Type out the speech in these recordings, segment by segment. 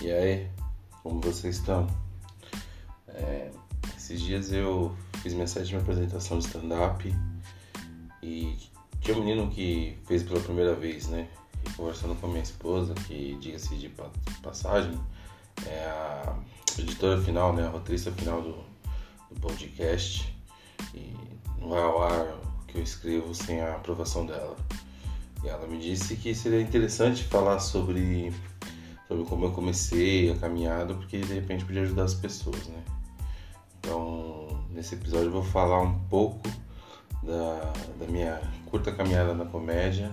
E aí, como vocês estão? É, esses dias eu fiz minha sétima apresentação de stand-up e tinha um menino que fez pela primeira vez, né? E conversando com a minha esposa, que diga-se de passagem, é a editora final, né? A roteirista final do, do podcast. E não vai ao ar o que eu escrevo sem a aprovação dela. E ela me disse que seria interessante falar sobre sobre como eu comecei a caminhada, porque de repente podia ajudar as pessoas, né? Então, nesse episódio eu vou falar um pouco da, da minha curta caminhada na comédia,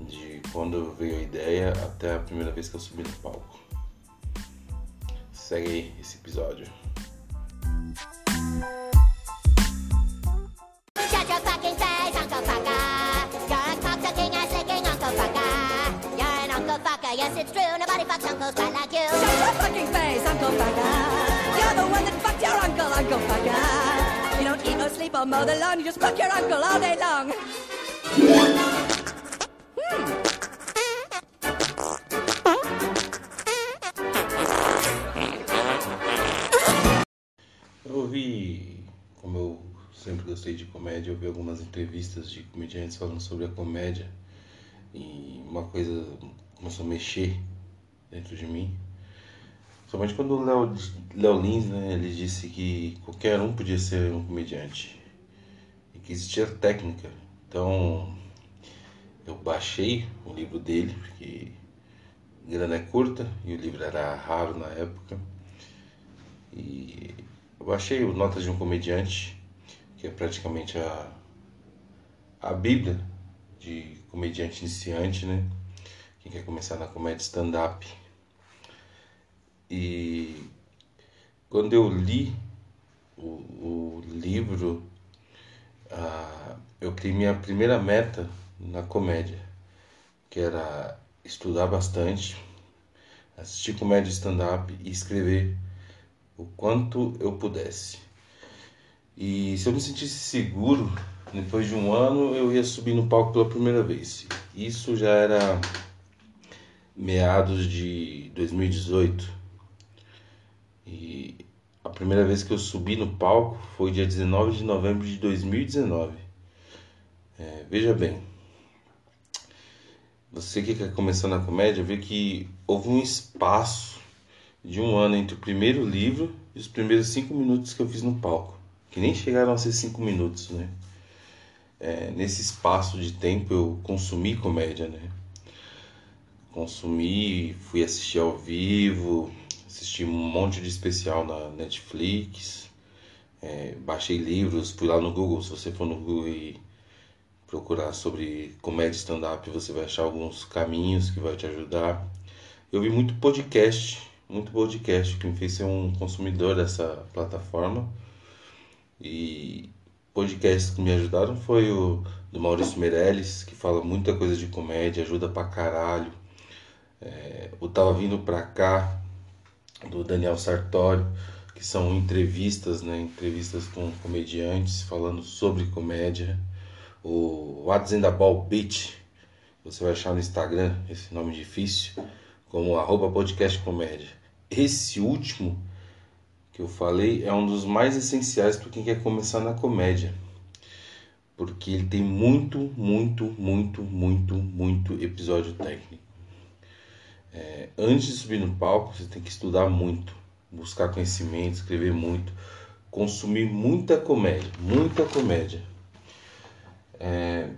de quando veio a ideia até a primeira vez que eu subi no palco. Segue aí esse episódio. Yes, it's true. Nobody fucks uncles quite like you. Shut your fucking face, Uncle Fucker. You're the one that fucked your uncle, Uncle Fucker. You don't eat or sleep or mow the lawn. You just fuck your uncle all day long. Eu ouvi, como eu sempre gostei de comédia, eu vi algumas entrevistas de comediantes falando sobre a comédia e uma coisa começou a mexer dentro de mim. Somente quando o Léo, Léo Lins, né, ele disse que qualquer um podia ser um comediante e que existia técnica. Então eu baixei o livro dele, porque grana é curta e o livro era raro na época. E eu baixei o Notas de um Comediante, que é praticamente a, a Bíblia de comediante iniciante, né? Quem quer começar na comédia stand-up. E quando eu li o, o livro, ah, eu criei minha primeira meta na comédia, que era estudar bastante, assistir comédia stand-up e escrever o quanto eu pudesse. E se eu me sentisse seguro, depois de um ano eu ia subir no palco pela primeira vez. Isso já era meados de 2018. E a primeira vez que eu subi no palco foi dia 19 de novembro de 2019. É, veja bem, você que quer começar na comédia vê que houve um espaço de um ano entre o primeiro livro e os primeiros cinco minutos que eu fiz no palco, que nem chegaram a ser cinco minutos, né? É, nesse espaço de tempo eu consumi comédia, né? Consumi, fui assistir ao vivo, assisti um monte de especial na Netflix, é, baixei livros, fui lá no Google, se você for no Google e procurar sobre comédia stand-up, você vai achar alguns caminhos que vai te ajudar. Eu vi muito podcast, muito podcast que me fez ser um consumidor dessa plataforma. E podcasts que me ajudaram foi o do Maurício Meirelles, que fala muita coisa de comédia, ajuda pra caralho. É, o Tava Vindo Pra Cá, do Daniel Sartório, que são entrevistas, né? Entrevistas com comediantes falando sobre comédia. O What's in the Ball você vai achar no Instagram, esse nome difícil, como arroba podcast comédia. Esse último que eu falei é um dos mais essenciais para quem quer começar na comédia. Porque ele tem muito, muito, muito, muito, muito episódio técnico. É, antes de subir no palco, você tem que estudar muito, buscar conhecimento, escrever muito, consumir muita comédia, muita comédia. É,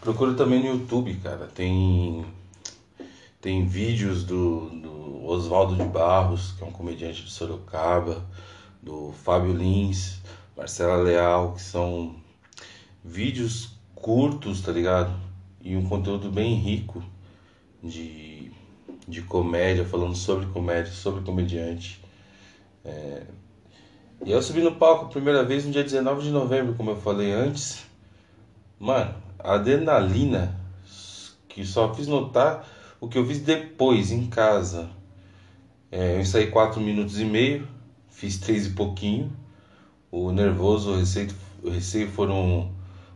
procura também no YouTube, cara. Tem tem vídeos do, do Oswaldo de Barros, que é um comediante de Sorocaba, do Fábio Lins, Marcela Leal, que são vídeos curtos, tá ligado? E um conteúdo bem rico de, de comédia, falando sobre comédia, sobre comediante. É... E eu subi no palco a primeira vez no dia 19 de novembro, como eu falei antes. Mano, a adrenalina que só fiz notar o que eu fiz depois em casa. É, eu ensaiei 4 minutos e meio, fiz 3 e pouquinho. O nervoso, o receio, o receio foram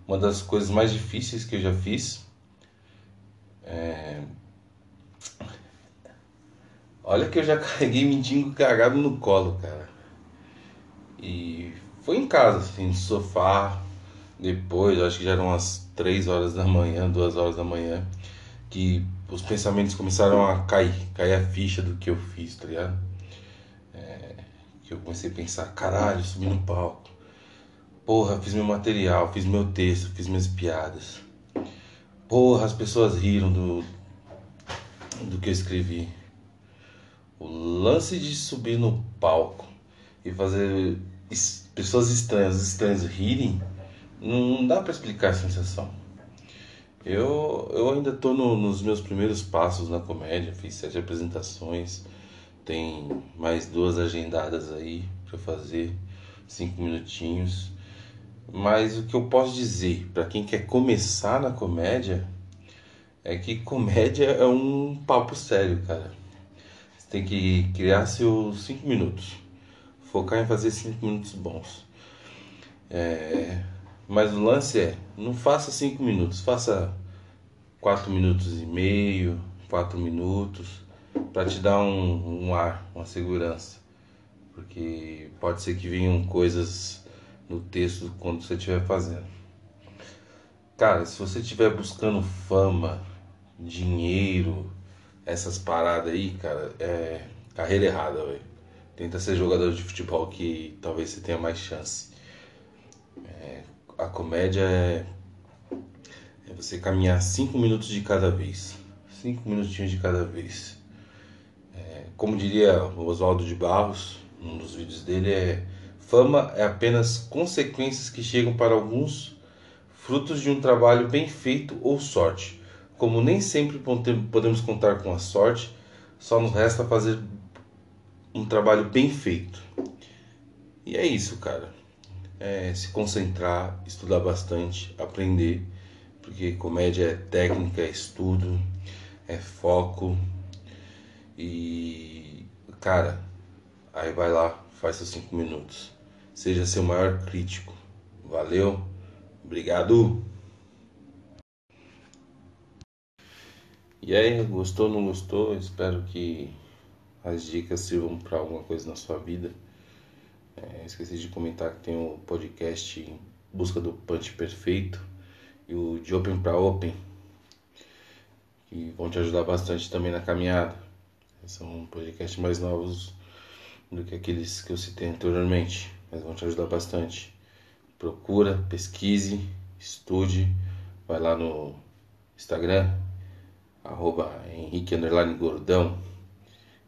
uma das coisas mais difíceis que eu já fiz. É, Olha que eu já carreguei mendigo cagado no colo, cara. E foi em casa, assim, no sofá. Depois, acho que já eram umas 3 horas da manhã, 2 horas da manhã, que os pensamentos começaram a cair, cair a ficha do que eu fiz, tá ligado? É, que eu comecei a pensar, caralho, subi no palco. Porra, fiz meu material, fiz meu texto, fiz minhas piadas. Porra, as pessoas riram do, do que eu escrevi. O lance de subir no palco e fazer pessoas estranhas, estranhas rirem, não dá para explicar a sensação. Eu, eu ainda tô no, nos meus primeiros passos na comédia, fiz sete apresentações, tem mais duas agendadas aí para fazer, cinco minutinhos. Mas o que eu posso dizer para quem quer começar na comédia é que comédia é um papo sério, cara. Você tem que criar seus cinco minutos, focar em fazer cinco minutos bons. É... Mas o lance é, não faça cinco minutos, faça quatro minutos e meio, quatro minutos, para te dar um, um ar, uma segurança. Porque pode ser que venham coisas no texto quando você estiver fazendo. Cara, se você estiver buscando fama, dinheiro, essas paradas aí, cara, é carreira errada, velho. Tenta ser jogador de futebol que talvez você tenha mais chance. É, a comédia é, é você caminhar cinco minutos de cada vez. Cinco minutinhos de cada vez. É, como diria o Oswaldo de Barros, um dos vídeos dele é Fama é apenas consequências que chegam para alguns, frutos de um trabalho bem feito ou sorte. Como nem sempre podemos contar com a sorte, só nos resta fazer um trabalho bem feito. E é isso, cara. É se concentrar, estudar bastante, aprender, porque comédia é técnica, é estudo, é foco. E, cara, aí vai lá, faz seus cinco minutos seja seu maior crítico. Valeu, obrigado. E aí, gostou, ou não gostou? Espero que as dicas sirvam para alguma coisa na sua vida. É, esqueci de comentar que tem o podcast Busca do Punch Perfeito e o de Open para Open, que vão te ajudar bastante também na caminhada. São podcasts mais novos do que aqueles que eu citei anteriormente mas vão te ajudar bastante. Procura, pesquise, estude, vai lá no Instagram, arroba Henrique Gordão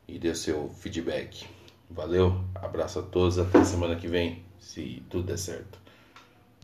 e dê seu feedback. Valeu, abraço a todos, até semana que vem, se tudo der certo.